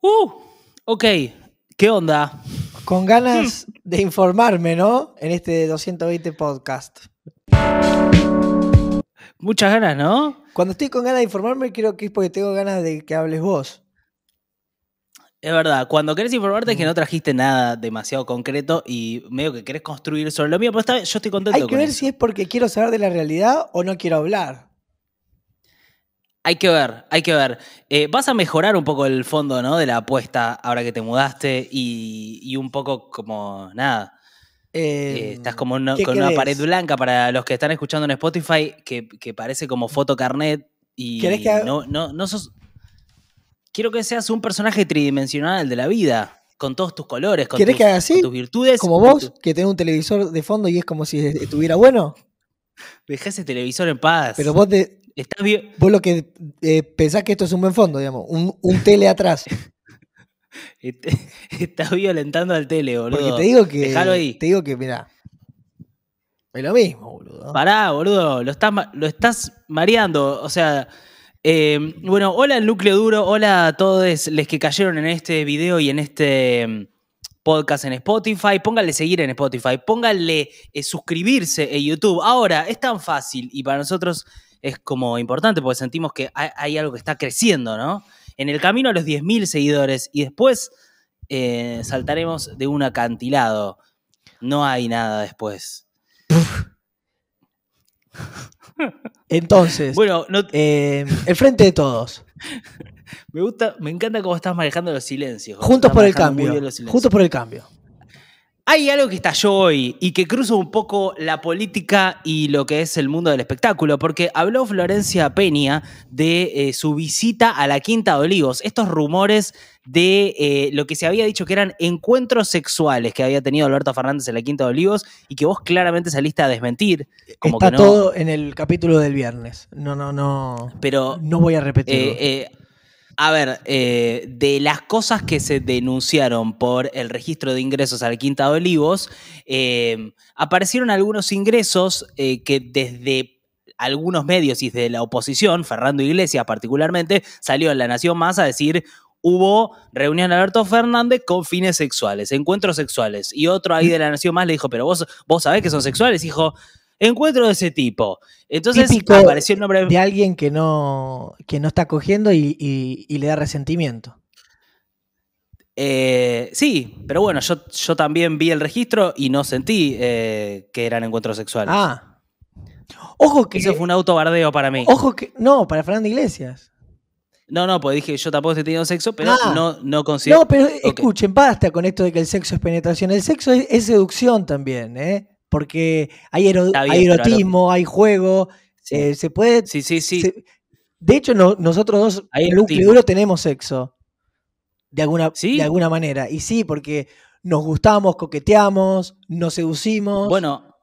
Uh, ok. ¿Qué onda? Con ganas de informarme, ¿no? En este 220 podcast. Muchas ganas, ¿no? Cuando estoy con ganas de informarme, creo que es porque tengo ganas de que hables vos. Es verdad, cuando querés informarte es que no trajiste nada demasiado concreto y medio que querés construir sobre lo mío, pero está, yo estoy contento Hay que con ver eso. si es porque quiero saber de la realidad o no quiero hablar. Hay que ver, hay que ver. Eh, vas a mejorar un poco el fondo, ¿no? De la apuesta ahora que te mudaste y, y un poco como, nada, eh, Eh, estás como una- ¿qué con una pared blanca para los que están escuchando en Spotify que, que parece como foto carnet y ¿Querés que haga- no, no, no sos... Quiero que seas un personaje tridimensional de la vida, con todos tus colores, con, ¿Querés tus, que haga así? con tus virtudes. Como vos, tu- que tenés un televisor de fondo y es como si estuviera bueno. Dejá ese televisor en paz. Pero vos, de- Estás bien... vos lo que eh, pensás que esto es un buen fondo, digamos. Un, un tele atrás. Estás violentando al tele, boludo. Porque te digo que. Dejalo ahí. Te digo que, mira. Es lo mismo, boludo. Pará, boludo, lo estás, lo estás mareando. O sea, eh, bueno, hola al núcleo duro, hola a todos los que cayeron en este video y en este mm, podcast en Spotify. Pónganle seguir en Spotify, pónganle eh, suscribirse en YouTube. Ahora, es tan fácil y para nosotros es como importante porque sentimos que hay, hay algo que está creciendo, ¿no? En el camino a los 10.000 seguidores y después eh, saltaremos de un acantilado. No hay nada después. Entonces, Bueno, no, eh, el frente de todos. Me gusta, me encanta cómo estás manejando los silencios. Juntos por el cambio. Juntos por el cambio. Hay algo que estalló hoy y que cruza un poco la política y lo que es el mundo del espectáculo, porque habló Florencia Peña de eh, su visita a la Quinta de Olivos. Estos rumores de eh, lo que se había dicho que eran encuentros sexuales que había tenido Alberto Fernández en la Quinta de Olivos y que vos claramente saliste a desmentir. Como Está que no. todo en el capítulo del viernes. No, no, no. Pero No voy a repetirlo. Eh, eh, a ver, eh, de las cosas que se denunciaron por el registro de ingresos al Quinta de Olivos, eh, aparecieron algunos ingresos eh, que desde algunos medios y desde la oposición, Fernando Iglesias particularmente, salió en La Nación Más a decir hubo reunión Alberto Fernández con fines sexuales, encuentros sexuales. Y otro ahí de La Nación Más le dijo, pero vos, vos sabés que son sexuales, dijo, encuentro de ese tipo. Entonces Típico apareció el nombre de alguien que no, que no está cogiendo y, y- y le da resentimiento. Eh, sí, pero bueno, yo, yo también vi el registro y no sentí eh, que eran encuentros sexuales. Ah. Ojo que. Eso fue un autobardeo para mí. Ojo que. No, para Fernando Iglesias. No, no, pues dije, yo tampoco he tenido sexo, pero Ah. no, no considero. No, pero Ok. escuchen, basta con esto de que el sexo es penetración. El sexo es, es seducción también, ¿eh? Porque hay, ero- bien, erotismo, hay juego. Sí. eh, se puede. Sí, sí, sí. se- de hecho, no- nosotros dos, Hay núcleo duro, tenemos sexo. De alguna, ¿Sí? de alguna manera. Y sí, porque nos gustamos, coqueteamos, nos seducimos. Bueno,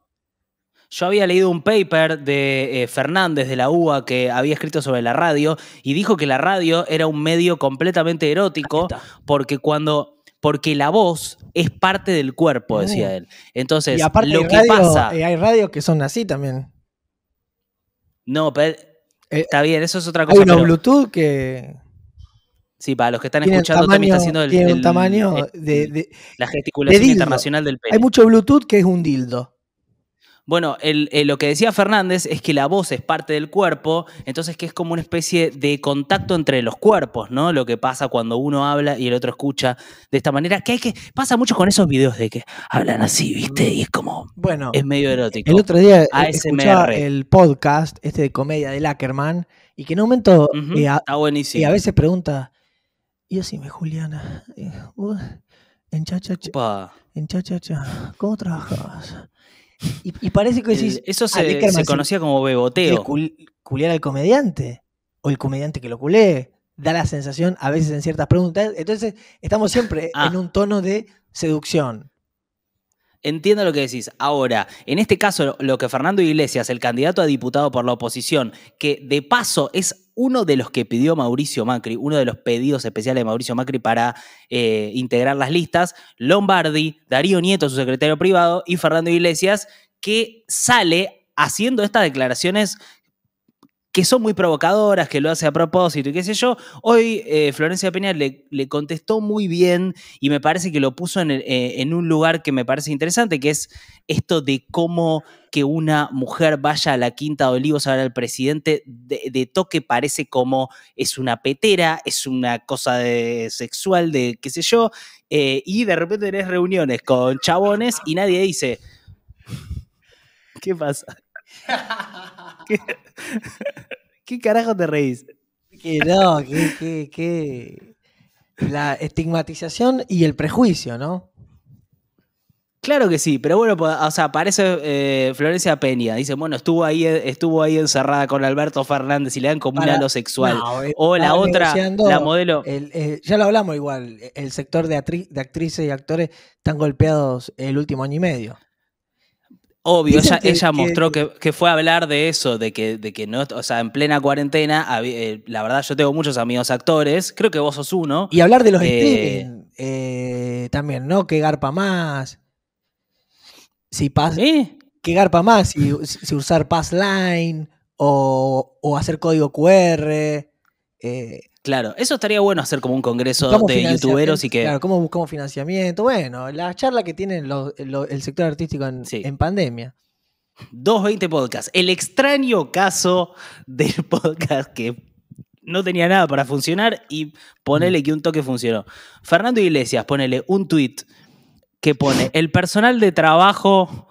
yo había leído un paper de eh, Fernández de la UBA que había escrito sobre la radio y dijo que la radio era un medio completamente erótico porque cuando porque la voz es parte del cuerpo, decía Mm. él. Entonces, y aparte lo hay, que radio- pasa, eh, hay radios que son así también. no, pero Eh, está bien, eso es otra Hay cosa. unos pero- Bluetooth que Sí, para los que están escuchando, tamaño, está haciendo el, tienen un el- tamaño el- de, de- la gesticulación internacional del pene. Hay mucho Bluetooth que es un dildo. Bueno, el- eh, lo que decía Fernández es que la voz es parte del cuerpo, entonces que es como una especie de contacto entre los cuerpos, ¿no? Lo que pasa cuando uno habla y el otro escucha de esta manera, que hay que pasa mucho con esos videos de que hablan así, ¿viste? Y es como Bueno, es medio erótico. el otro día eh, escuchaba el podcast este de comedia de Lackerman y que en un momento eh, a, está buenísimo. y a veces pregunta, y decime Juliana, eh, vos en cha cha en cha cha cha, ¿cómo trabajas? Y, y parece que decís, eso ah, se, se conocía como ¿quiere beboteo. cul- culiar al comediante? ¿O el comediante que lo culé? Da la sensación a veces en ciertas preguntas. Entonces, estamos siempre Ah. en un tono de seducción. Entiendo lo que decís. Ahora, en este caso, lo que Fernando Iglesias, el candidato a diputado por la oposición, que de paso es uno de los que pidió Mauricio Macri, uno de los pedidos especiales de Mauricio Macri para eh, integrar las listas, Lombardi, Darío Nieto, su secretario privado, y Fernando Iglesias, que sale haciendo estas declaraciones que son muy provocadoras, que lo hace a propósito y qué sé yo. Hoy eh, Florencia Peña le, contestó muy bien y me parece que lo puso eh, en, un lugar que me parece interesante, que es esto de cómo que una mujer vaya a la Quinta de Olivos a ver al presidente, de, de, toque parece como es una petera, es una cosa de sexual, de qué sé yo, eh, y de repente tenés reuniones con chabones y nadie dice, ¿qué pasa? ¿Qué, ¿Qué carajo te reís? Que no, que, que, que, la estigmatización y el prejuicio, ¿no? Claro que sí, pero bueno, o sea, aparece eh, Florencia Peña, dice, bueno, estuvo ahí, estuvo ahí encerrada con Alberto Fernández y le dan como Para, un halo sexual. No, o la otra, la modelo. El, eh, ya lo hablamos igual, el sector de, de actrices y actores están golpeados el último año y medio. Obvio, ella, que, ella, mostró que, que, fue a hablar de eso, de que, de que no, o sea, en plena cuarentena, eh, la verdad yo tengo muchos amigos actores, creo que vos sos uno. Y hablar de los eh, streaming eh, también, ¿no? Que garpa más. Si pasa. ¿Eh? Que garpa más, si, si usar Passline o, o, hacer código QR. Claro, eso estaría bueno hacer como un congreso de youtuberos y que. Claro, cómo buscamos financiamiento. Bueno, la charla que tiene lo, lo, el sector artístico en, sí. en pandemia. 220 podcasts. El extraño caso del podcast que no tenía nada para funcionar y ponele que un toque funcionó. Fernando Iglesias, ponele un tweet que pone el personal de trabajo,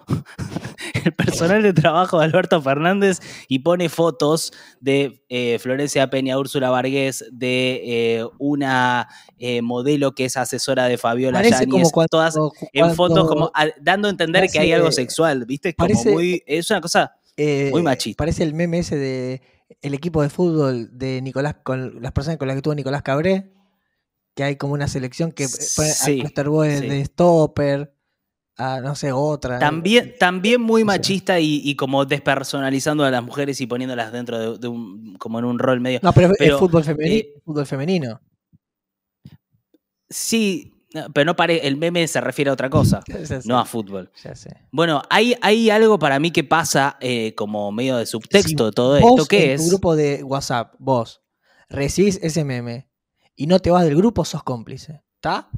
el personal de trabajo de Alberto Fernández y pone fotos de eh, Florencia Peña, Úrsula Vargués, de eh, una eh, modelo que es asesora de Fabiola Yáñez, todas cuando, en fotos como a, dando a entender parece, que hay algo sexual, ¿viste? Parece, como muy, es una cosa muy machista. Parece el meme ese de el equipo de fútbol de Nicolás, con las personas con las que tuvo Nicolás Cabré que hay como una selección que pone sí, a Cluster sí. de Stopper, a no sé, otra. También, también muy machista y, y, como despersonalizando a las mujeres y poniéndolas dentro de, de un, como en un rol medio. No, pero, pero es fútbol femenino. Eh, fútbol femenino. Sí, pero no pare, el meme se refiere a otra cosa, no a fútbol. Ya sé. Bueno, hay, hay algo para mí que pasa eh, como medio de subtexto si de todo vos esto, que es... tu grupo de WhatsApp, vos recibís ese meme y no te vas del grupo, sos cómplice. ¿Está?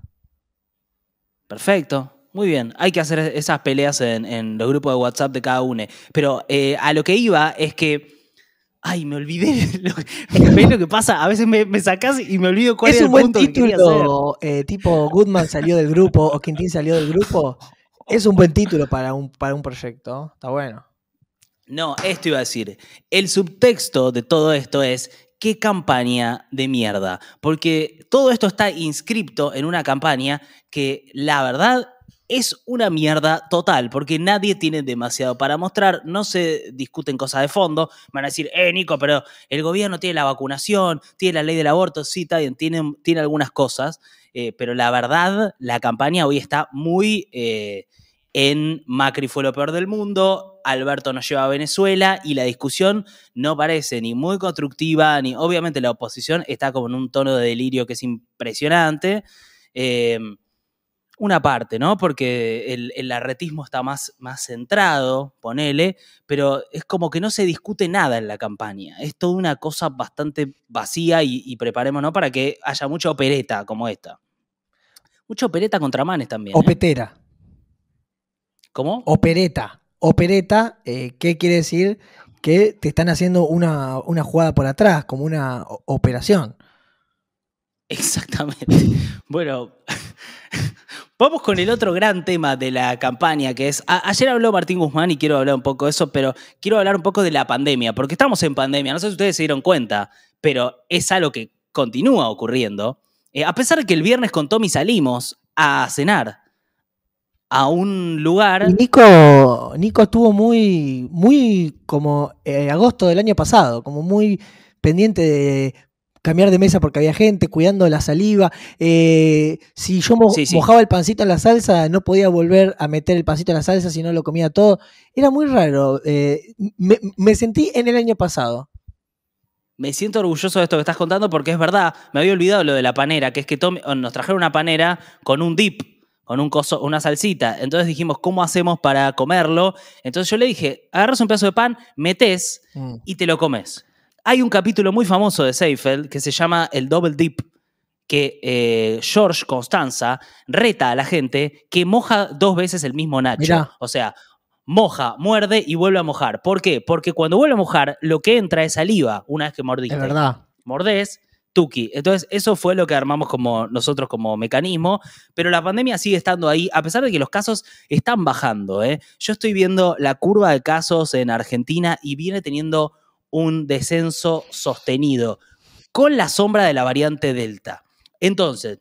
Perfecto. Muy bien, hay que hacer esas peleas en, en los grupos de WhatsApp de cada uno. Pero eh, a lo que iba es que. Ay, me olvidé. Lo, ¿Ves lo que pasa? A veces me, me sacás y me olvido cuál es el un buen punto título, eh, tipo Goodman salió del grupo o Quintín salió del grupo. Es un buen título para un, para un proyecto. Está bueno. No, esto iba a decir. El subtexto de todo esto es qué campaña de mierda. Porque todo esto está inscripto en una campaña que la verdad es una mierda total, porque nadie tiene demasiado para mostrar, no se discuten cosas de fondo, van a decir, eh, Nico, pero el gobierno tiene la vacunación, tiene la ley del aborto, sí, está bien, tiene, tiene algunas cosas, eh, pero la verdad, la campaña hoy está muy eh, en Macri fue lo peor del mundo, Alberto nos lleva a Venezuela y la discusión no parece ni muy constructiva, ni obviamente la oposición está como en un tono de delirio que es impresionante. Eh, una parte, ¿no? Porque el, el arretismo está más, más centrado, ponele, pero es como que no se discute nada en la campaña. Es toda una cosa bastante vacía y, y preparémonos para que haya mucha opereta como esta. Mucha opereta contra manes también. ¿eh? Opetera. ¿Cómo? Opereta. Opereta, eh, ¿qué quiere decir? Que te están haciendo una, una jugada por atrás, como una operación. Exactamente. bueno, vamos con el otro gran tema de la campaña, que es, ayer habló Martín Guzmán y quiero hablar un poco de eso, pero quiero hablar un poco de la pandemia, porque estamos en pandemia, no sé si ustedes se dieron cuenta, pero es algo que continúa ocurriendo. Eh, a pesar de que el viernes con Tommy salimos a cenar a un lugar... Nico, Nico estuvo muy, muy como eh, agosto del año pasado, como muy pendiente de cambiar de mesa porque había gente, cuidando la saliva. Eh, si yo mo Sí, sí. mojaba el pancito en la salsa, no podía volver a meter el pancito en la salsa si no lo comía todo. Era muy raro. eh, me, me sentí en el año pasado. Me siento orgulloso de esto que estás contando porque es verdad, me había olvidado lo de la panera, que es que nos trajeron una panera con un dip, con un coso, una salsita. Entonces dijimos, ¿cómo hacemos para comerlo? Entonces yo le dije, agarras un pedazo de pan, metes Mm. y te lo comes. Hay un capítulo muy famoso de Seinfeld que se llama El Double Dip, que eh, George Constanza reta a la gente que moja dos veces el mismo Nacho. Mirá. O sea, moja, muerde y vuelve a mojar. ¿Por qué? Porque cuando vuelve a mojar, lo que entra es saliva una vez que mordiste. Es verdad. Mordés, tuki. Entonces, eso fue lo que armamos como nosotros como mecanismo, pero la pandemia sigue estando ahí, a pesar de que los casos están bajando. ¿eh? Yo estoy viendo la curva de casos en Argentina y viene teniendo un descenso sostenido con la sombra de la variante Delta. Entonces,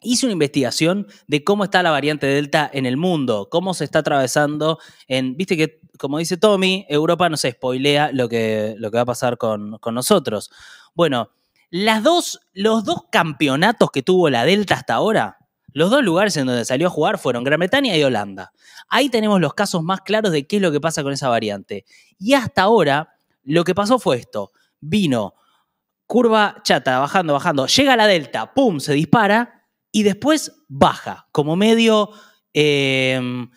hice una investigación de cómo está la variante Delta en el mundo, cómo se está atravesando en, viste que, como dice Tommy, Europa no se spoilea lo que, lo que va a pasar con, con nosotros. Bueno, las dos, los dos campeonatos que tuvo la Delta hasta ahora, los dos lugares en donde salió a jugar fueron Gran Bretaña y Holanda. Ahí tenemos los casos más claros de qué es lo que pasa con esa variante. Y hasta ahora, lo que pasó fue esto. Vino curva chata, bajando, bajando. Llega la Delta, ¡pum! Se dispara y después baja, como medio... eh,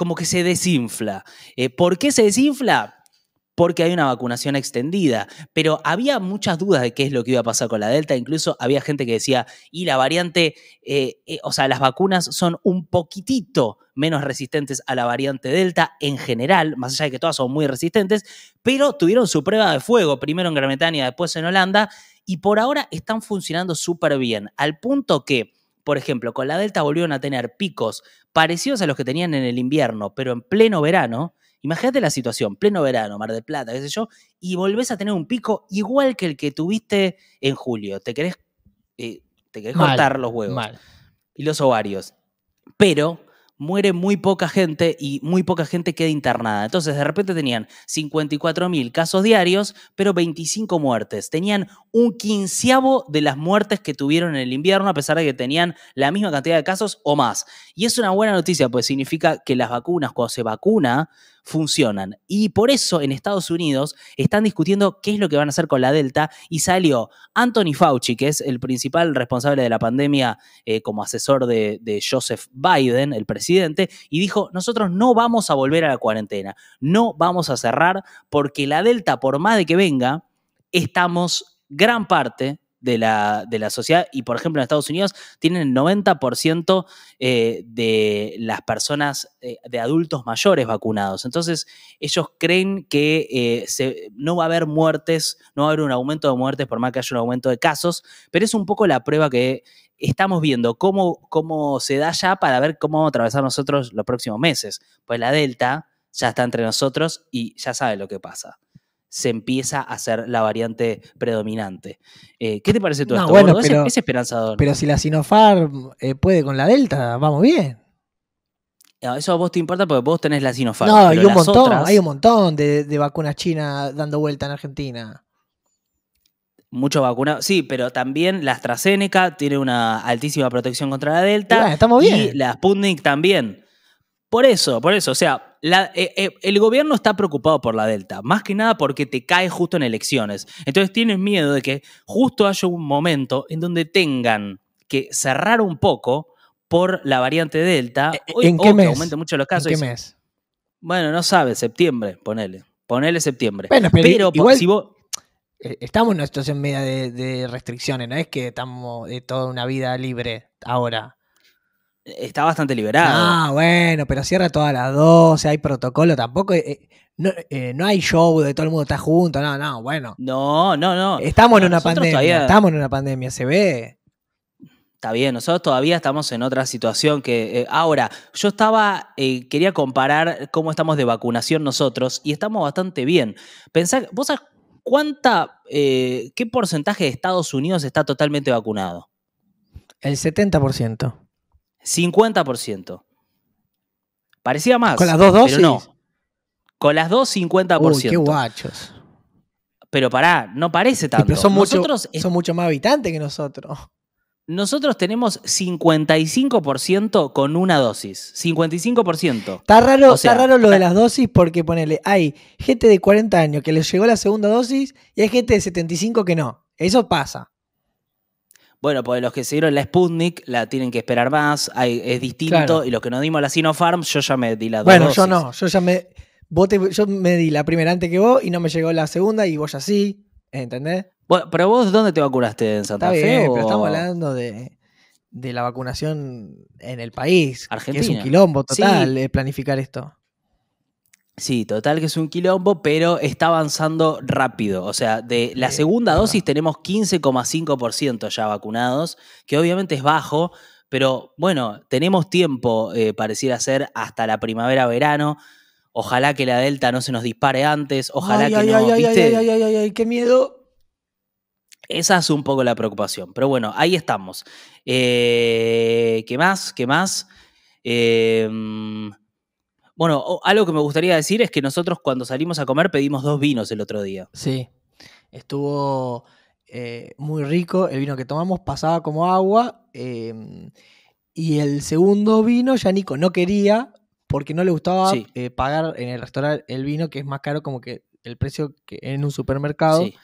como que se desinfla. Eh, ¿Por qué se desinfla? Porque hay una vacunación extendida. Pero había muchas dudas de qué es lo que iba a pasar con la Delta. Incluso había gente que decía, y la variante, eh, eh, o sea, las vacunas son un poquitito menos resistentes a la variante Delta en general, más allá de que todas son muy resistentes, pero tuvieron su prueba de fuego, primero en Gran Bretaña, después en Holanda, y por ahora están funcionando súper bien, al punto que, por ejemplo, con la Delta volvieron a tener picos parecidos a los que tenían en el invierno, pero en pleno verano. Imagínate la situación, pleno verano, Mar del Plata, qué sé yo, y volvés a tener un pico igual que el que tuviste en julio. Te querés, eh, te querés Mal, cortar los huevos Mal. y los ovarios. Pero muere muy poca gente y muy poca gente queda internada. Entonces, de repente tenían 54.000 casos diarios, pero 25 muertes. Tenían un quinceavo de las muertes que tuvieron en el invierno, a pesar de que tenían la misma cantidad de casos o más. Y es una buena noticia, pues significa que las vacunas, cuando se vacuna, funcionan. Y por eso en Estados Unidos están discutiendo qué es lo que van a hacer con la Delta y salió Anthony Fauci, que es el principal responsable de la pandemia eh, como asesor de, de Joseph Biden, el presidente, y dijo, nosotros no vamos a volver a la cuarentena, no vamos a cerrar porque la Delta, por más de que venga, estamos gran parte de la, de la sociedad y, por ejemplo, en Estados Unidos tienen el 90% eh, de las personas, eh, de adultos mayores vacunados. Entonces, ellos creen que eh, no va a haber muertes, no va a haber un aumento de muertes por más que haya un aumento de casos, pero es un poco la prueba que estamos viendo, cómo, cómo se da ya para ver cómo vamos a atravesar nosotros los próximos meses. Pues la Delta ya está entre nosotros y ya sabe lo que pasa. Se empieza a hacer la variante predominante. Eh, ¿Qué te parece todo No, esto? bueno, pero- es, esperanzador. Pero si la Sinopharm eh, puede con la Delta, vamos bien. Eso a vos te importa porque vos tenés la Sinopharm. no, hay un montón, otras, hay un montón de, de vacunas chinas dando vuelta en Argentina. Mucho vacuna. Sí, pero también la AstraZeneca tiene una altísima protección contra la Delta. Y bueno, estamos Y bien. la Sputnik también. Por eso, por eso. O sea, la- eh, eh, el gobierno está preocupado por la Delta. Más que nada porque te cae justo en elecciones. Entonces tienes miedo de que justo haya un momento en donde tengan que cerrar un poco por la variante Delta. Eh, o- ¿en o qué que mes? aumente mucho los ¿En casos. qué y- mes? Bueno, no sabe, septiembre, ponele. Ponele septiembre. Bueno, pero pero igual- si vos. Eh, Estamos en una situación media de, de restricciones, no es que estamos de toda una vida libre ahora. Está bastante liberado. Ah, bueno, pero cierra todas las 12, hay protocolo, tampoco. eh, no, eh, no hay show de todo el mundo está junto, no, no, bueno. No, no, no. Estamos en una pandemia, todavía- estamos en una pandemia, se ve. Está bien, nosotros todavía estamos en otra situación que... eh, ahora, yo estaba, eh, quería comparar cómo estamos de vacunación nosotros y estamos bastante bien. Pensá, ¿vos sabés cuánta, eh, qué porcentaje de Estados Unidos está totalmente vacunado? El 70%. 50%. Parecía más. ¿Con las dos dosis? Pero no. Con las dos, 50%. Uy, qué guachos. Pero pará, no parece tanto. pero son mucho, nosotros, son mucho más habitantes que nosotros. nosotros tenemos 55% con una dosis. 55%. Está raro, O sea, está raro lo de las dosis porque ponele, hay gente de 40 años que les llegó la segunda dosis y hay gente de 75 que no. Eso pasa. Bueno, pues los que se dieron la Sputnik la tienen que esperar más, hay- es distinto. Claro. Y los que nos dimos la Sinopharm, yo ya me di la dos Bueno, yo no, yo ya me, vos te- yo me di la primera antes que vos y no me llegó la segunda y vos ya sí. ¿Entendés? Bueno, pero vos, ¿dónde te vacunaste? ¿En Santa Está Fe? bien, o- pero estamos hablando de, de la vacunación en el país. Que es Argentina. un quilombo Sí. total eh, planificar esto. Sí, total que es un quilombo, pero está avanzando rápido. O sea, de la segunda dosis tenemos 15,5% ya vacunados, que obviamente es bajo, pero bueno, tenemos tiempo, eh, pareciera ser, hasta la primavera-verano. Ojalá que la Delta no se nos dispare antes, ojalá ay, que ay, no, ay, ay, ¿viste? ay, ay, ay, ay, ay, qué miedo. Esa es un poco la preocupación. Pero bueno, ahí estamos. Eh, ¿Qué más? ¿Qué más? Eh, bueno, algo que me gustaría decir es que nosotros cuando salimos a comer pedimos dos vinos el otro día. Sí, estuvo eh, muy rico. El vino que tomamos pasaba como agua. eh, y el segundo vino ya Nico no quería porque no le gustaba Sí. eh, pagar en el restaurante el vino que es más caro como que el precio que en un supermercado. Sí,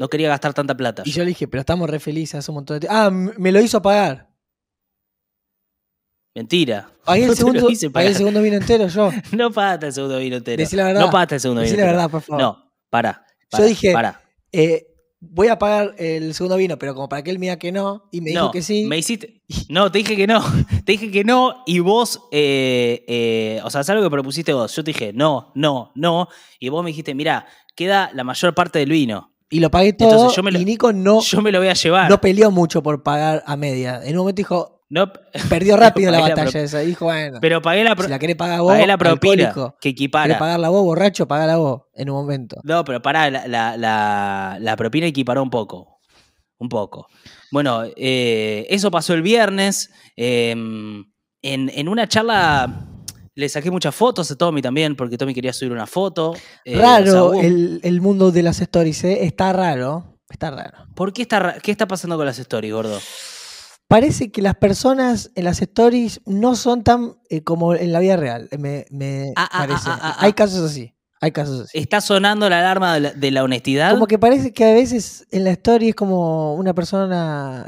no quería gastar tanta plata. y yo le dije, pero estamos re felices hace un montón de tiempo. Ah, me lo hizo pagar. Mentira. Pagué No el, segundo, el segundo vino entero yo. No pagaste el segundo vino entero. Decí la verdad. No pagaste el segundo Decí vino la entero. verdad, por favor. No, para. Yo dije- Para. Eh, voy a pagar el segundo vino, pero como para que él me diga que no, y me dijo que sí. Me hiciste. No, te dije que no. Te dije que no y vos, eh, eh, o sea, es algo que propusiste vos. Yo te dije no, no, no. Y vos me dijiste, mira, queda la mayor parte del vino. Y lo pagué todo. Entonces yo me lo- y Nico no, Yo me lo voy a llevar. no peleó mucho por pagar a media. En un momento dijo, No, perdió rápido la batalla esa. Dijo, bueno, pero pagué la, pro- si la querés pagar vos, pagué la propina que querés equipara. pagarla vos, borracho, pagala vos, en un momento. No, pero pará, la, la, propina equiparó un poco. Un poco. Bueno, eh, eso pasó el viernes. eh, en, en una charla le saqué muchas fotos a Tommy también, porque Tommy quería subir una foto. eh, raro el, el mundo de las stories, ¿eh? Está raro. Está raro. ¿Por qué está, qué está pasando con las stories, gordo? Parece que las personas en las stories no son tan eh, como en la vida real. Me, me Ah, ah, parece. ah, Hay casos así. Hay casos así. ¿Está sonando la alarma de la, de la honestidad? Como que parece que a veces en la story es como una persona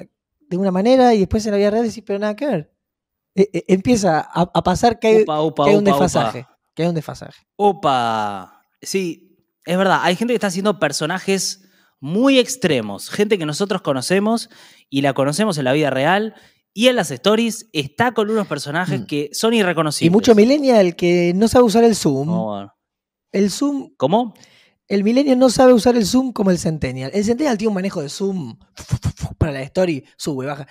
de una manera y después en la vida real decís, pero nada que ver. Eh, eh, empieza a, a pasar que hay, que hay un upa. desfasaje. Que hay un desfasaje. Opa. Sí, es verdad. Hay gente que está haciendo personajes muy extremos. Gente que nosotros conocemos y la conocemos en la vida real. Y en las stories está con unos personajes Mm. que son irreconocibles. Y mucho millennial que no sabe usar el Zoom. Oh, bueno. El Zoom, ¿Cómo? el millennial no sabe usar el Zoom como el centennial. El centennial tiene un manejo de Zoom para la story, sube, baja.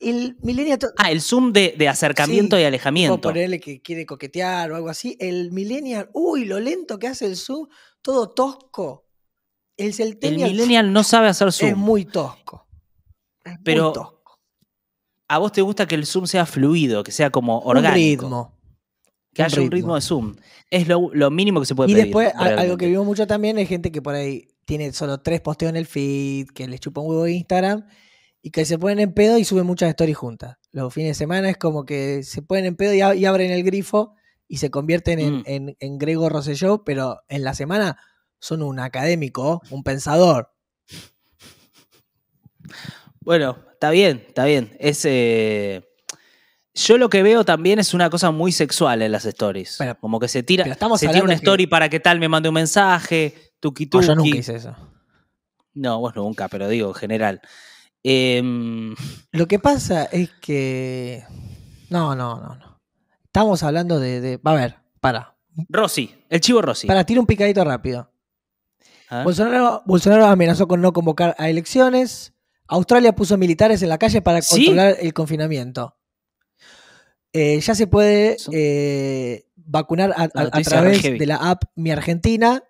El millennial Ah, el zoom de, de acercamiento Sí, y alejamiento. ponerle que quiere coquetear o algo así. El millennial, uy, lo lento que hace el Zoom, todo tosco. El millennial no sabe hacer zoom. es muy tosco. Es muy Pero tosco. A vos te gusta que el zoom sea fluido, que sea como Un orgánico. ritmo. Que un haya un ritmo. de zoom. Es lo, lo mínimo que se puede Y pedir. después, a- algo que vimos mucho también es gente que por ahí tiene solo tres posteos en el feed, que les chupa un huevo de Instagram y que se ponen en pedo y suben muchas stories juntas. Los fines de semana es como que se ponen en pedo y, y abren el grifo y se convierten en, Mm. en, en Grego Rosselló, pero en la semana son un académico, un pensador. Bueno, está bien, está bien. Es, eh, Yo lo que veo también es una cosa muy sexual en las stories. Como que se tira, estamos se tira una que- story para que tal me mande un mensaje, tuki No, tuki. yo nunca hice eso. No, vos nunca, pero digo en general. Em, Lo que pasa es que. No, no, no, no. Estamos hablando de. de- A ver, para. Rossi, el chivo Rossi. Para, tira un picadito rápido. Bolsonaro, Bolsonaro amenazó con no convocar a elecciones. Australia puso militares en la calle para ¿Sí? controlar el confinamiento. Eh, ya se puede eh, vacunar a, a- a noticia través de la app Mi Argentina.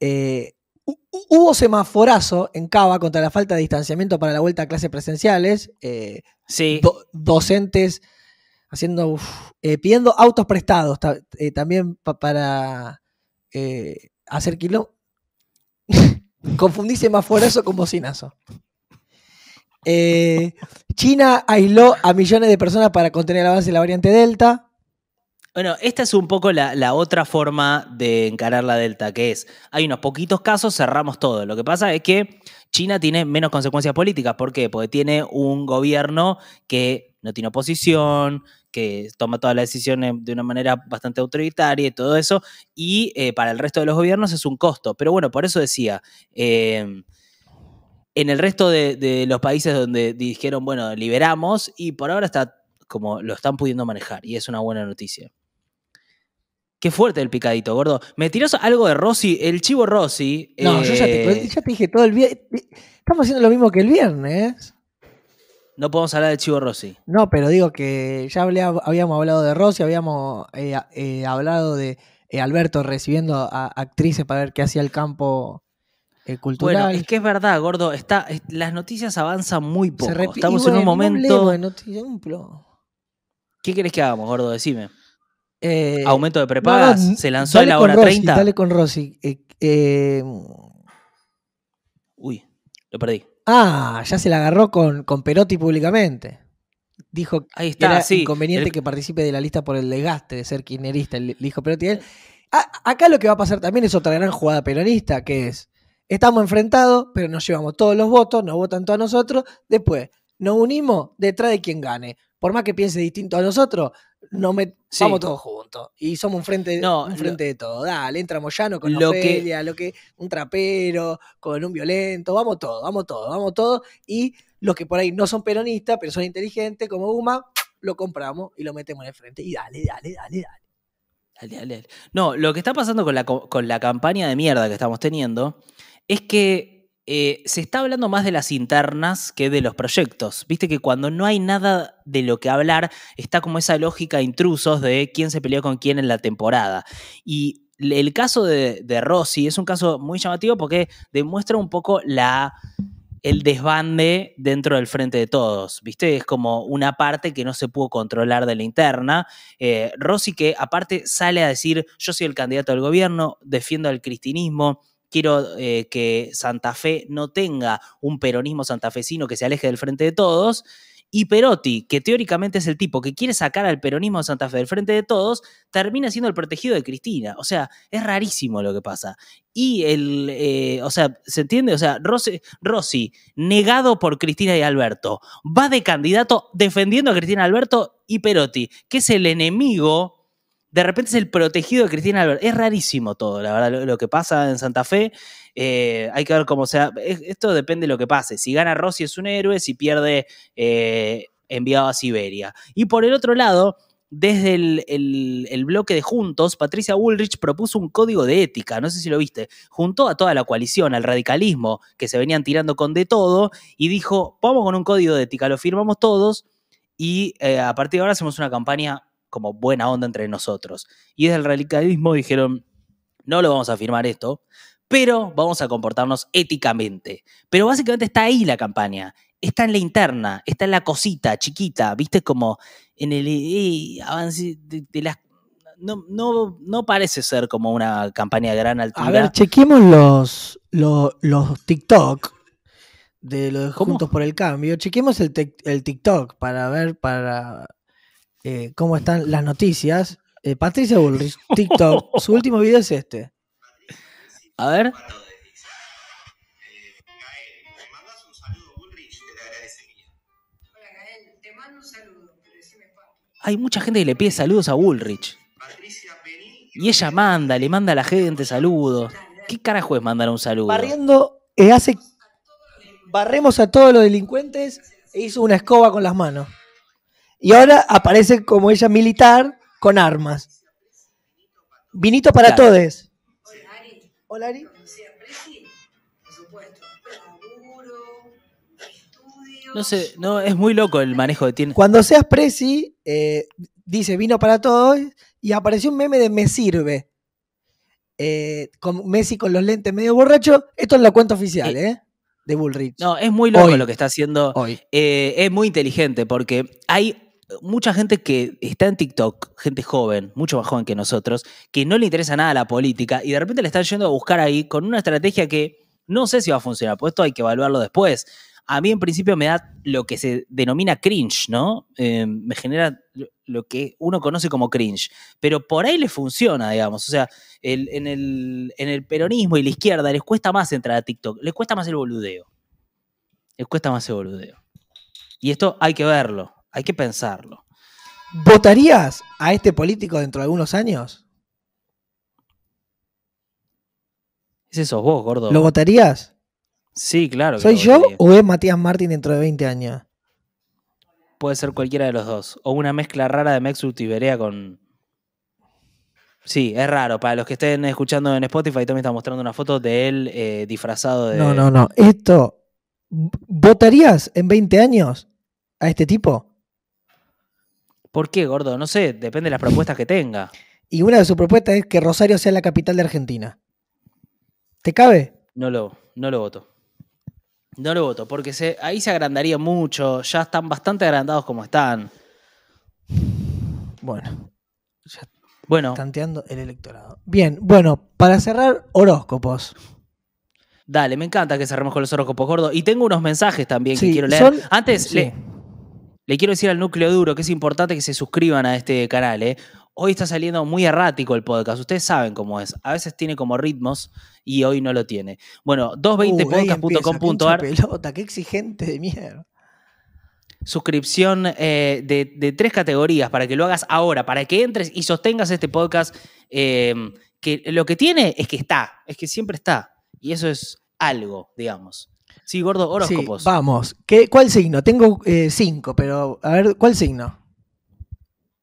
Eh, hu- hu- hubo semaforazo en Cava contra la falta de distanciamiento para la vuelta a clases presenciales. Sí. do- docentes haciendo uf, pidiendo autos prestados ta- también pa- para hacer kilo confundí semaforazo con bocinazo Eh, China aisló a millones de personas para contener el avance de la variante Delta Bueno, esta es un poco la, otra forma de encarar la Delta, que es, hay unos poquitos casos, cerramos todo. Lo que pasa es que China tiene menos consecuencias políticas. ¿Por qué? Porque tiene un gobierno que no tiene oposición, que toma todas las decisiones de una manera bastante autoritaria y todo eso, y eh, para el resto de los gobiernos es un costo. Pero bueno, por eso decía, eh, en el resto de, de los países donde dijeron, bueno, liberamos, y por ahora está como lo están pudiendo manejar, y es una buena noticia. Qué fuerte el picadito, gordo. ¿Me tirás algo de Rossi? El chivo Rossi. No, yo ya te, eh, ya te dije todo el viernes. Estamos haciendo lo mismo que el viernes. No podemos hablar del chivo Rossi. No, pero digo que ya habíamos hablado de Rossi, habíamos eh, eh, hablado de eh, Alberto recibiendo a actrices para ver qué hacía el campo cultural. Bueno, es que es verdad, gordo. Está, es- las noticias avanzan muy poco. Estamos en un no momento. de plo- ¿Qué querés que hagamos, gordo? Decime. Aumento de no, prepagas. no, Se lanzó en la hora Rossi, 30. Dale con Rossi. Uy, lo perdí. Ah, ya se la agarró con, con Perotti públicamente. Dijo Ahí que está, era sí. inconveniente El- que participe de la lista por el desgaste de ser kirchnerista, le dijo Perotti a él. A- acá lo que va a pasar también es otra gran jugada peronista, que es, estamos enfrentados, pero nos llevamos todos los votos, nos votan todos nosotros, después nos unimos detrás de quien gane. Por más que piense distinto a nosotros, no me, Sí. vamos todos juntos. Y somos un frente, No, un frente de todo. Dale, entra Moyano con Lo que- lo que, un trapero, con un violento, vamos todos, vamos todos, vamos todos. Y los que por ahí no son peronistas, pero son inteligentes, como Uma, lo compramos y lo metemos en el frente. Y dale, dale, dale, dale. Dale, dale, dale. No, lo que está pasando con la, co- con la campaña de mierda que estamos teniendo es que eh, se está hablando más de las internas que de los proyectos. Viste que cuando no hay nada de lo que hablar, está como esa lógica de intrusos de quién se peleó con quién en la temporada. Y el caso de, Rossi es un caso muy llamativo porque demuestra un poco la el desbande dentro del frente de todos, ¿viste? Es como una parte que no se pudo controlar de la interna. Eh, Rossi que aparte sale a decir, yo soy el candidato del gobierno, defiendo al cristinismo, quiero eh, que Santa Fe no tenga un peronismo santafesino que se aleje del frente de todos. Y Perotti, que teóricamente es el tipo que quiere sacar al peronismo de Santa Fe del frente de todos, termina siendo el protegido de Cristina. O sea, es rarísimo lo que pasa. Y el, eh, o sea, ¿se entiende? O sea, Rossi, Rossi, negado por Cristina y Alberto, va de candidato defendiendo a Cristina y Alberto y Perotti, que es el enemigo, de repente es el protegido de Cristina Alberto. Es rarísimo todo, la verdad, lo, que pasa en Santa Fe. Eh, hay que ver cómo sea. es- Esto depende de lo que pase. Si gana Rossi es un héroe, si pierde, eh, enviado a Siberia. Y por el otro lado, desde el bloque de Juntos, Patricia Bullrich propuso un código de ética, no sé si lo viste, juntó a toda la coalición, al radicalismo, que se venían tirando con de todo, y dijo, vamos con un código de ética, lo firmamos todos, y eh, a partir de ahora hacemos una campaña como buena onda entre nosotros. Y desde el radicalismo dijeron, no lo vamos a firmar esto, pero vamos a comportarnos éticamente. Pero básicamente está ahí la campaña. Está en la interna, está en la cosita chiquita, viste como en el eh, avance de, de las... No, no, no parece ser como una campaña de gran altura. A ver, chequemos los, los, los TikTok de los ¿Cómo? Juntos por el Cambio. Chequemos el, el TikTok para ver para eh, cómo están las noticias. Eh, Patricia Bullrich, TikTok. Su último video es este. A ver, Gael, me mandas un saludo, Bullrich, te lo agradecería. Hola Gael, te mando un saludo, pero decime Pato. hay mucha gente que le pide saludos a Bullrich. Y ella manda, le manda a la gente saludos. ¿Qué carajo es mandar un saludo? Barriendo, eh, hace. Barremos a todos los delincuentes e hizo una escoba con las manos. Y ahora aparece como ella militar con armas. Vinito para Claro. todos. Hola Ari, Hola, Ari. No sé, no, es muy loco el manejo que tiene. Cuando seas presi, eh, dice vino para todos y apareció un meme de me sirve. Eh, con Messi con los lentes medio borracho. Esto es la cuenta oficial, ¿eh? De Bullrich. No, es muy loco Hoy. lo que está haciendo. Hoy. Eh, es muy inteligente porque hay mucha gente que está en TikTok, gente joven, mucho más joven que nosotros, que no le interesa nada la política y de repente le están yendo a buscar ahí con una estrategia que no sé si va a funcionar, pues esto hay que evaluarlo después. A mí en principio me da lo que se denomina cringe, ¿no? Eh, me genera lo- que uno conoce como cringe, pero por ahí le funciona, digamos. O sea, el, en el peronismo y la izquierda les cuesta más entrar a TikTok, les cuesta más el boludeo. Les cuesta más el boludeo. Y esto hay que verlo, hay que pensarlo. ¿Votarías a este político dentro de algunos años? Ese sos vos, gordo. ¿Lo votarías? Sí, claro. que ¿Soy lo yo votaría. o es Matías Martín dentro de 20 años? Puede ser cualquiera de los dos. O una mezcla rara de Mexut y Berea con. Sí, es raro. Para los que estén escuchando en Spotify, también está mostrando una foto de él eh, disfrazado de. No, no, no. Esto. ¿Votarías en 20 años a este tipo? ¿Por qué, gordo? No sé, depende de las propuestas que tenga. Y una de sus propuestas es que Rosario sea la capital de Argentina. ¿Te cabe? No lo, no lo voto. No lo voto, porque se, ahí se agrandaría mucho. Ya están bastante agrandados como están. Bueno, Bueno, tanteando el electorado. Bien, bueno, para cerrar, horóscopos. dale, me encanta que cerremos con los horóscopos, gordo. Y tengo unos mensajes también que quiero leer. son- Antes, sí. le, le quiero decir al núcleo duro que es importante que se suscriban a este canal. ¿eh? Hoy está saliendo muy errático el podcast. Ustedes saben cómo es. A veces tiene como ritmos y hoy no lo tiene. Bueno, Uh, ahí empieza, 220podcast.com.ar. pinche pelota, qué exigente de mierda. suscripción eh, de, de tres categorías para que lo hagas ahora, para que entres y sostengas este podcast, eh, que lo que tiene es que está, es que siempre está. Y eso es algo, digamos. Sí, gordo, horóscopos. Sí, vamos. ¿Qué, ¿Cuál signo? Tengo eh, cinco, pero a ver, ¿cuál signo?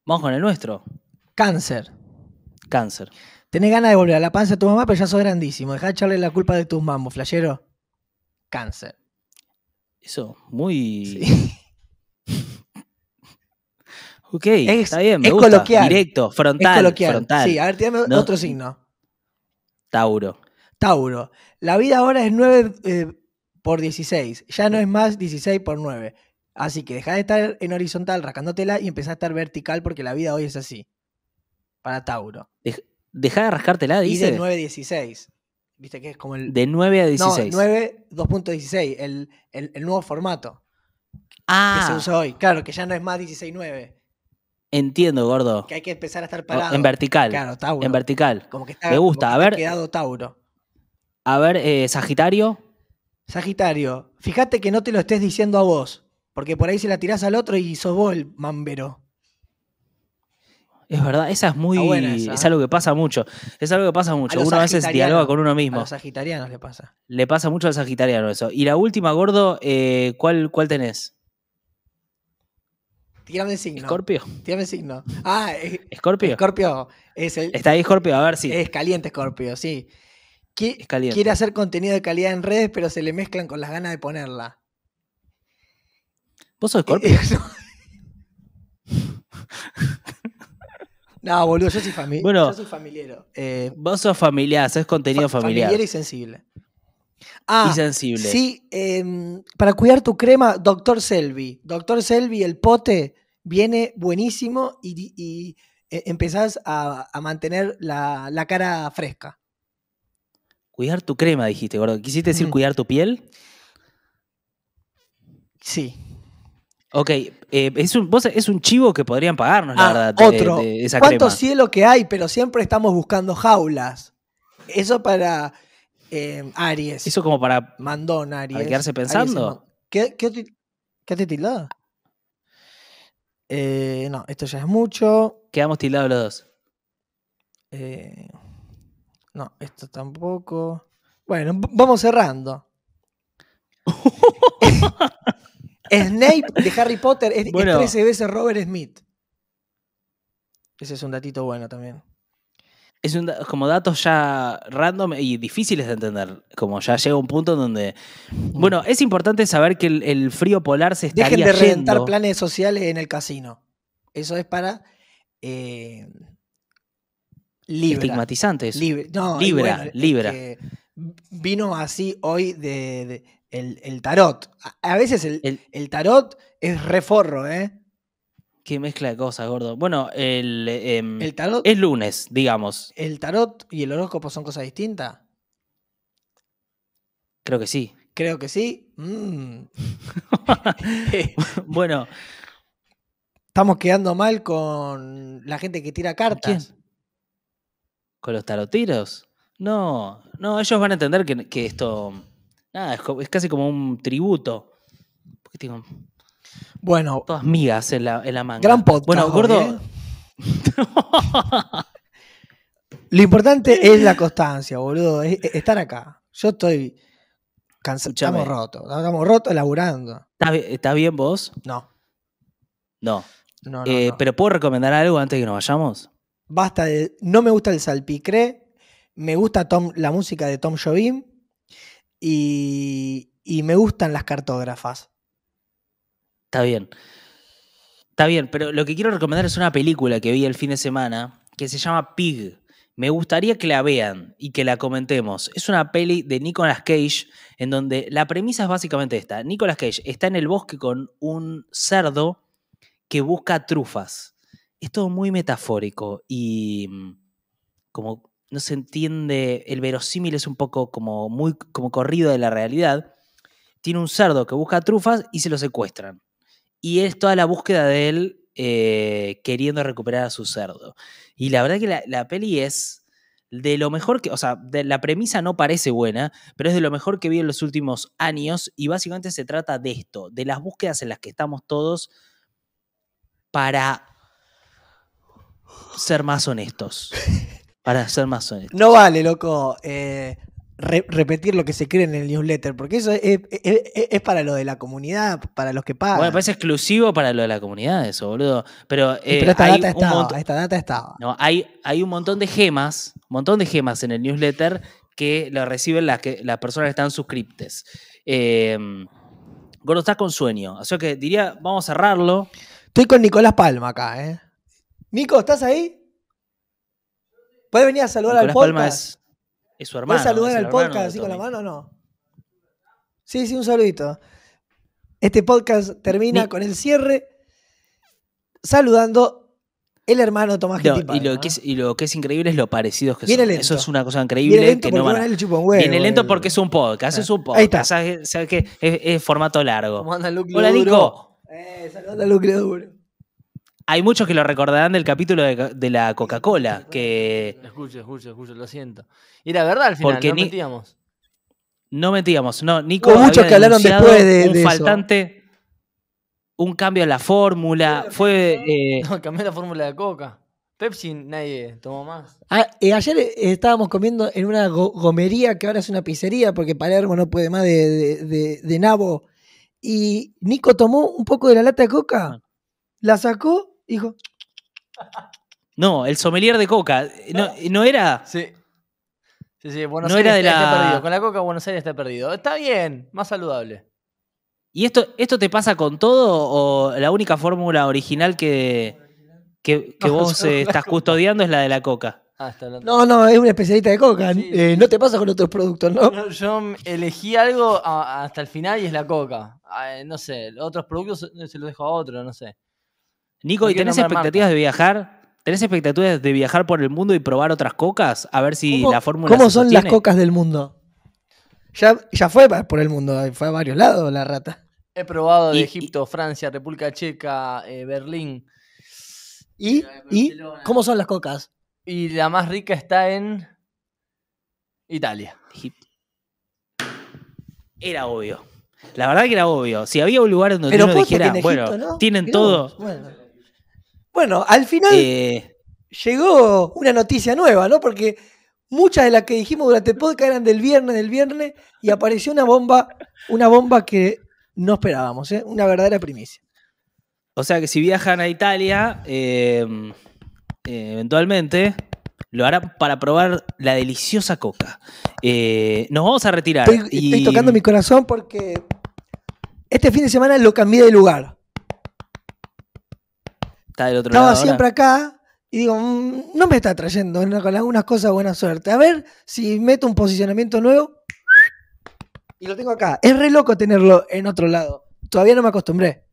Vamos con el nuestro, Cáncer. cáncer. Tenés ganas de volver a la panza de tu mamá, pero ya sos grandísimo. Dejá de echarle la culpa de tus mambos, flashero. Cáncer. Eso, muy... Sí. Ok, Es- está bien, me es gusta. coloquial. Directo, Es frontal, coloquial. frontal. Sí, a ver, tirame No. otro signo. Tauro. Tauro. La vida ahora es 9 eh, por 16. Ya no es más 16 por 9. Así que dejá de estar en horizontal rascándotela y empezá a estar vertical porque la vida hoy es así. Para Tauro. Deja de rascártela, Y dice. de 9 a 16. Viste que es como el. De 9 a 16. No, 9 2.16. El, el, el nuevo formato que se ah, usa hoy. Claro, que ya no es más 16.9. entiendo, gordo. Que hay que empezar a estar parado. En vertical. Claro, Tauro. En vertical. Como que está, Me gusta, como a que ver. quedado Tauro. A ver, eh, Sagitario. Sagitario, fíjate que no te lo estés diciendo a vos, porque por ahí se la tirás al otro y sos vos el mambero. Es verdad, esa es muy. Está buena esa, es algo que pasa mucho. Es algo que pasa mucho. los Uno a veces dialoga con uno A mismo. los sagitarianos le pasa. Le pasa mucho al sagitariano eso. Y la última, gordo, eh, ¿cuál, ¿cuál tenés? Tírame el signo. ¿Escorpio? Tírame el signo. Ah, eh, ¿Escorpio? Escorpio es, el, Está ahí Escorpio, a ver si. es caliente Escorpio, sí. Caliente. Quiere hacer contenido de calidad en redes, pero se le mezclan con las ganas de ponerla. ¿Vos sos Escorpio? Eh, no, boludo, yo soy, fami Bueno. yo soy familiero. Eh, Vos sos familiar, haces contenido fa- familiar. y sensible. Ah, y sensible. Sí, em, para cuidar tu crema, Doctor Selvi. Doctor Selvi, el pote, viene buenísimo y, y, eh, empezás a, a mantener la, la cara fresca. Cuidar tu crema, dijiste, gordo. ¿Quisiste decir Mm. cuidar tu piel? Sí. Ok, eh, es, un, vos- es un chivo que podrían pagarnos, la Ah, verdad, de- otro. de esa ¿Cuánto crema. cielo que hay? Pero siempre estamos buscando jaulas. Eso para em, Aries. Eso como para... Mandón, Aries. quedarse Aries es pensando? man- ¿Qué, qué, qué te tildado? Eh, no, esto ya es mucho. Quedamos tildados los dos. Eh, no, esto tampoco. Bueno, vamos cerrando. Snape de Harry Potter es, es Bueno. 13 veces Robert Smith. Ese es un datito bueno también. Es un como datos ya random y difíciles de entender. Como ya llega un punto donde. Bueno, es importante saber que el, el frío polar se estaría Dejen de reventar yendo. planes sociales en el casino. Eso es para eh, Libra. Estigmatizante eso. Libra. No, Libra, bueno, es Libra. que vino así hoy de, de- el, el tarot. A, veces el, El- el tarot es reforro, ¿eh? Qué mezcla de cosas, gordo. Bueno, el, El tarot, es lunes, digamos. el tarot y el horóscopo son cosas distintas. Creo que sí. Creo que sí. Mm. bueno, Estamos quedando mal con la gente que tira cartas. ¿Con los taroteros? No, no, ellos van a entender que, que esto. Nada, es, casi como un tributo. Porque tengo Bueno, todas migas en la, en la manga. gran podcast. Bueno, gordo. ¿eh? Lo importante es la constancia, boludo. es- es estar acá. Yo estoy Cansa- Escuchame. estamos rotos. Estamos rotos laburando. ¿Estás, bi- estás bien vos? No, No. no, no. Eh, no. Pero ¿puedo recomendar algo antes de que nos vayamos? Basta de. No me gusta el salpicré. Me gusta Tom, la música de Tom Jobim. Y, y me gustan las cartógrafas. Está bien. Está bien, pero lo que quiero recomendar es una película que vi el fin de semana que se llama Pig. Me gustaría que la vean y que la comentemos. Es una peli de Nicolas Cage en donde la premisa es básicamente esta. Nicolas Cage está en el bosque con un cerdo que busca trufas. Es todo muy metafórico y mm, como no se entiende, el verosímil es un poco como muy como corrido de la realidad. Tiene un cerdo que busca trufas y se lo secuestran. Y es toda la búsqueda de él eh, queriendo recuperar a su cerdo. Y la verdad que la, la peli es de lo mejor que, o sea, la premisa no parece buena, pero es de lo mejor que vi en los últimos años y básicamente se trata de esto, de las búsquedas en las que estamos todos para ser más honestos. Para ser más honestos. No vale, loco, eh, re- repetir lo que se cree en el newsletter, porque eso es, es- es- es para lo de la comunidad, para los que pagan. Bueno, parece exclusivo para lo de la comunidad eso, boludo. Pero, eh, pero esta hay data un estaba, esta data estaba. No, hay, hay un montón de gemas, un montón de gemas en el newsletter que lo reciben las, que, las personas que están suscriptes. Eh, Gordo, estás con sueño. O sea que diría, vamos a cerrarlo. Estoy con Nicolás Palma acá, ¿eh? Nico, ¿estás ahí? ¿Puedes venir a saludar Nicolás al podcast? Palma es, es su hermano. ¿Puedes saludar al podcast así con la mano o no? Sí, sí, un saludito. Este podcast termina Ni- con el cierre saludando el hermano Tomás No, y, lo que es, y lo que es increíble es lo parecidos que Viene son. lento. Eso es una cosa Viene increíble lento que no van a- a huevo, Viene lento porque es un podcast, es un Ahí está. podcast. ¿Sabes, sabes que es, es formato largo. ¿Cómo anda el núcleo Hola? Nico. Eh, saludando al núcleo duro. Hay muchos que lo recordarán del capítulo de, de la Coca-Cola, que Escucho, escucho, escucho, lo siento. Y la verdad al final, Porque no ni- mentíamos. No mentíamos, no. Nico Hubo muchos que hablaron después de- un de eso. faltante, un cambio en la fórmula. Fue eh, No, cambié la fórmula de coca. Pepsi nadie tomó más. Ah, eh, ayer eh, estábamos comiendo en una go- gomería que ahora es una pizzería porque Palermo no puede más de, de- de- de nabo. Y Nico tomó un poco de la lata de coca, la sacó y dijo, no, el sommelier de Coca. No, no era. Sí. Sí, sí, Buenos No Aires era de está, está la- perdido. Con la coca Buenos Aires está perdido. Está bien, más saludable. ¿Y esto, esto te pasa con todo o la única fórmula original que, que, que No, vos eh, estás Coca. custodiando es la de la Coca? Ah, está hablando. no, no, es un especialista de coca. Sí. eh, no te pasa con otros productos, ¿no? No, yo elegí algo a- hasta el final y es la coca. Ah, no sé, otros productos se se los dejo a otro, no sé. Nico, ¿y tenés expectativas de viajar? ¿Tenés expectativas de viajar por el mundo y probar otras cocas? A ver si ¿Cómo, la fórmula cómo se son las cocas del mundo? Ya, ya fue por el mundo, fue a varios lados la rata. He probado de Y- y- Egipto, Francia, República Checa, eh, Berlín. ¿Y, y cómo son las cocas? Y la más rica está en Italia. Egipto. Era obvio. La verdad que era obvio. Si había un lugar en donde Pero uno dijera, en bueno, tienen todo. Bueno. Bueno, al final eh, llegó una noticia nueva, ¿no? Porque muchas de las que dijimos durante el podcast eran del viernes, del viernes, y apareció una bomba, una bomba que no esperábamos, ¿eh? Una verdadera primicia. o sea que si viajan a Italia, eh, eh, eventualmente lo harán para probar la deliciosa coca. Nos vamos a retirar. Estoy, y- estoy tocando mi corazón porque este fin de semana lo cambié de lugar. Está del otro Estaba lado siempre acá y digo, "Mm, no me está trayendo con algunas cosas buena suerte. A ver si meto un posicionamiento nuevo. Y lo tengo acá. Es re loco tenerlo en otro lado. Todavía no me acostumbré.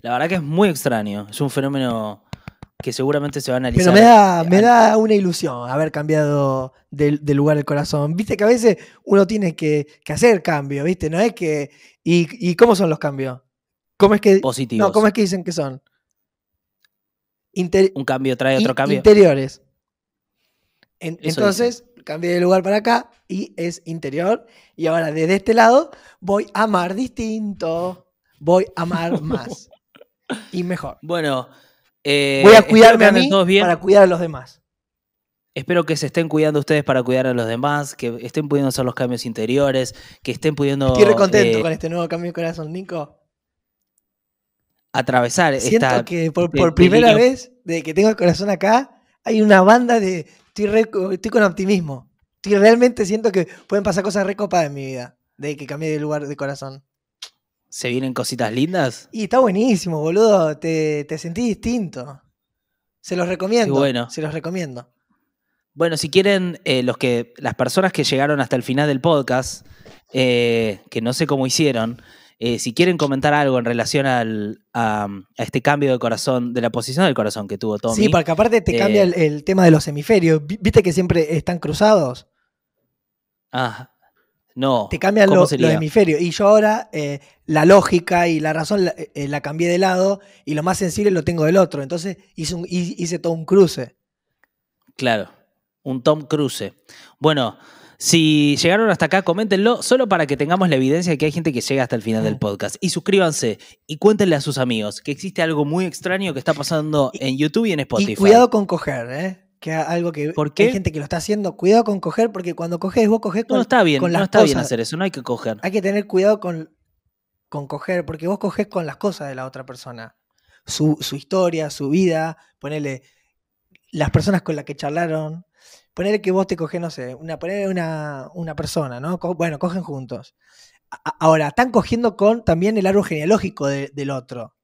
La verdad que es muy extraño. Es un fenómeno que seguramente se va a analizar. Pero me da, me da una ilusión haber cambiado de, de lugar el corazón. Viste que a veces uno tiene que, que hacer cambio, ¿viste? No es que. ¿Y, y cómo son los cambios? ¿Cómo es que.? positivos. No, ¿cómo es que dicen que son? Inter- Un cambio trae otro in- cambio. Interiores. En- entonces, cambié de lugar para acá y es interior. Y ahora desde este lado voy a amar distinto. Voy a amar más. y mejor. Bueno, eh, Voy a cuidarme a mí todos bien. para cuidar a los demás. Espero que se estén cuidando ustedes para cuidar a los demás, que estén pudiendo hacer los cambios interiores, que estén pudiendo Estoy re contento eh, con este nuevo cambio de corazón, Nico. Atravesar Siento esta que por, primera vez, desde que tengo el corazón acá, hay una banda de. Estoy, re- estoy con optimismo. Estoy realmente siento que pueden pasar cosas re copadas en mi vida, desde que cambié de lugar de corazón. ¿Se vienen cositas lindas? Y está buenísimo, boludo. Te, te sentí distinto. Se los recomiendo. Bueno. Se los recomiendo. Bueno, si quieren, eh, los que, las personas que llegaron hasta el final del podcast, eh, que no sé cómo hicieron, eh, si quieren comentar algo en relación al, a, a este cambio de corazón, de la posición del corazón que tuvo Tommy. Sí, porque aparte te cambia eh, el, el tema de los hemisferios. Vi- ¿Viste que siempre están cruzados? Ah, no. Te cambian ¿Cómo lo- sería? los hemisferios. Y yo ahora eh, la lógica y la razón la, la cambié de lado y lo más sensible lo tengo del otro. Entonces hice, un- hi- hice todo un cruce. Claro, un Tom Cruise. Bueno, si llegaron hasta acá, coméntenlo, solo para que tengamos la evidencia de que hay gente que llega hasta el final del Mm. podcast. Y suscríbanse y cuéntenle a sus amigos que existe algo muy extraño que está pasando en YouTube y en Spotify. Y cuidado con coger, ¿eh? Que algo que ¿Por hay gente que lo está haciendo. Cuidado con coger porque cuando coges, vos coges con, No está bien, con no las está bien hacer eso, no hay que coger. Hay que tener cuidado con, con coger, porque vos coges con las cosas de la otra persona. Su, su historia, su vida, ponele las personas con las que charlaron. Ponele que vos te coges, no sé, una, ponele una, una persona, ¿no? Co- bueno, cogen juntos. A- Ahora, están cogiendo con también el árbol genealógico de- del otro.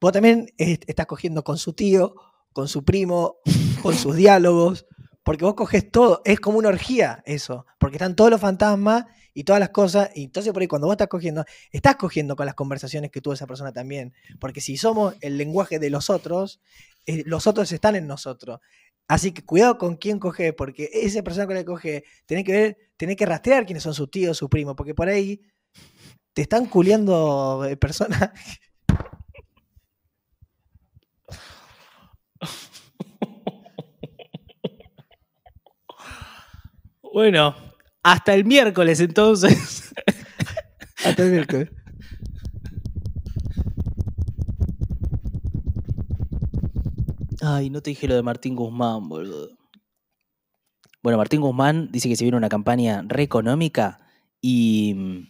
Vos también estás cogiendo con su tío, con su primo, con sus diálogos, porque vos coges todo, es como una orgía eso, porque están todos los fantasmas y todas las cosas, y entonces por ahí cuando vos estás cogiendo, estás cogiendo con las conversaciones que tuvo esa persona también, porque si somos el lenguaje de los otros, eh, los otros están en nosotros. Así que cuidado con quién coge, porque esa persona con la que coge, tenés que ver, tenés que rastrear quiénes son sus tíos, sus primos, porque por ahí te están culiando eh, personas. Bueno, hasta el miércoles entonces. Hasta el miércoles. Ay, no te dije lo de Martín Guzmán, boludo. Bueno, Martín Guzmán dice que se viene una campaña re económica y mm,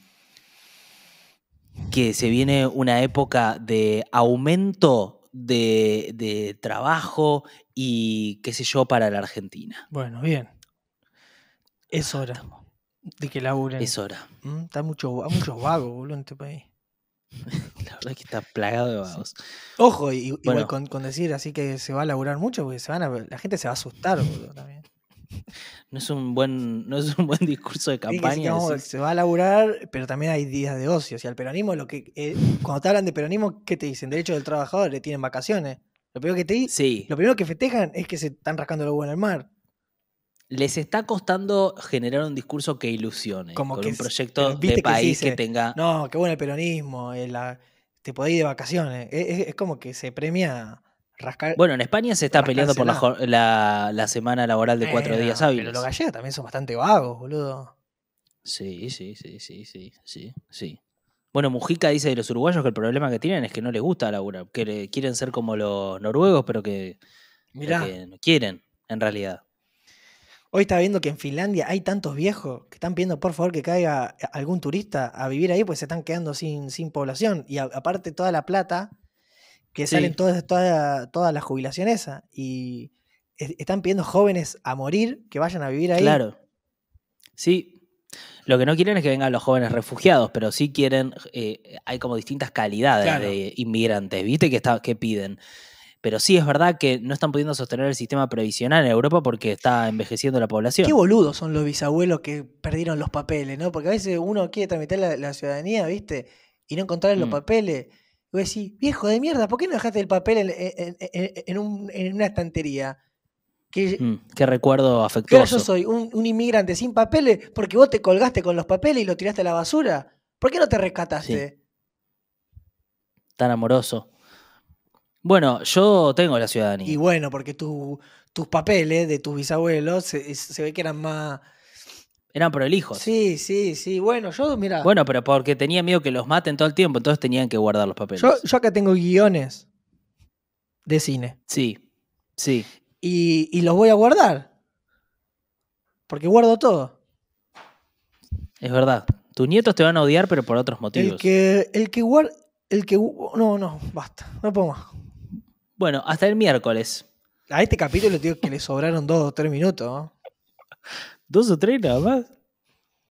que se viene una época de aumento de, de trabajo y qué sé yo para la Argentina. Bueno, bien. Es hora de que laburen. Es hora. Mm, Está mucho, hay muchos vagos, boludo, en este país. La verdad es que está plagado de vagos. Ojo, y- igual Bueno. con, con decir así que se va a laburar mucho, porque se van a, la gente se va a asustar, boludo, también. No es un buen, no es un buen discurso de Sí, sí, campaña. decir- se va a laburar, pero también hay días de ocio. O sea, el peronismo, lo que eh, cuando te hablan de peronismo, ¿qué te dicen? Derecho del trabajador, le tienen vacaciones. Lo primero que te lo primero que festejan es que se están rascando los huevos en el mar. Les está costando generar un discurso que ilusione, Como con que un proyecto de que país que, tenga... No, qué bueno el peronismo, eh, la- te podés ir de vacaciones. Es, es- es como que se premia rascar. Bueno, en España se está peleando por la, la, la semana laboral de cuatro días hábiles. Pero los gallegos también son bastante vagos, boludo. Sí, sí, sí, sí, sí, sí, sí. Bueno, Mujica dice de los uruguayos que el problema que tienen es que no les gusta laburar, que quieren ser como los noruegos, pero que, Mirá, que no quieren, en realidad. Hoy estaba viendo que en Finlandia hay tantos viejos que están pidiendo por favor que caiga algún turista a vivir ahí, pues se están quedando sin, sin población. Y a- aparte toda la plata que Sí. salen todas toda, toda la jubilación esa. Y es- están pidiendo jóvenes a morir que vayan a vivir ahí. Claro. Sí. Lo que no quieren es que vengan los jóvenes refugiados, pero sí quieren, eh, hay como distintas calidades Claro. de inmigrantes, ¿viste? Que, está, que piden. Pero sí es verdad que no están pudiendo sostener el sistema previsional en Europa porque está envejeciendo la población. Qué boludos son los bisabuelos que perdieron los papeles, ¿no? Porque a veces uno quiere tramitar la, la ciudadanía, ¿viste? Y no encontrar los Mm. papeles. Y vos decís, viejo de mierda, ¿por qué no dejaste el papel en, en- en- en un- en una estantería? Que, Mm, qué recuerdo afectuoso. yo soy un, un inmigrante sin papeles porque vos te colgaste con los papeles y lo tiraste a la basura. ¿Por qué no te rescataste? Tan amoroso. Bueno, yo tengo la ciudadanía. Y bueno, porque tu- tus papeles de tus bisabuelos se, se ve que eran más... Eran prolijos. Sí, sí, sí. Bueno, yo, mira, Bueno, pero porque tenía miedo que los maten todo el tiempo, entonces tenían que guardar los papeles. yo, yo acá tengo guiones de cine. Sí, sí. y, y los voy a guardar. Porque guardo todo. Es verdad. Tus nietos te van a odiar, pero por otros El motivos. que, el que guarda. El que. No, no, basta. No puedo más. Bueno, hasta el miércoles. A este capítulo te digo que le sobraron dos o tres minutos. ¿no? ¿Dos o tres nada más?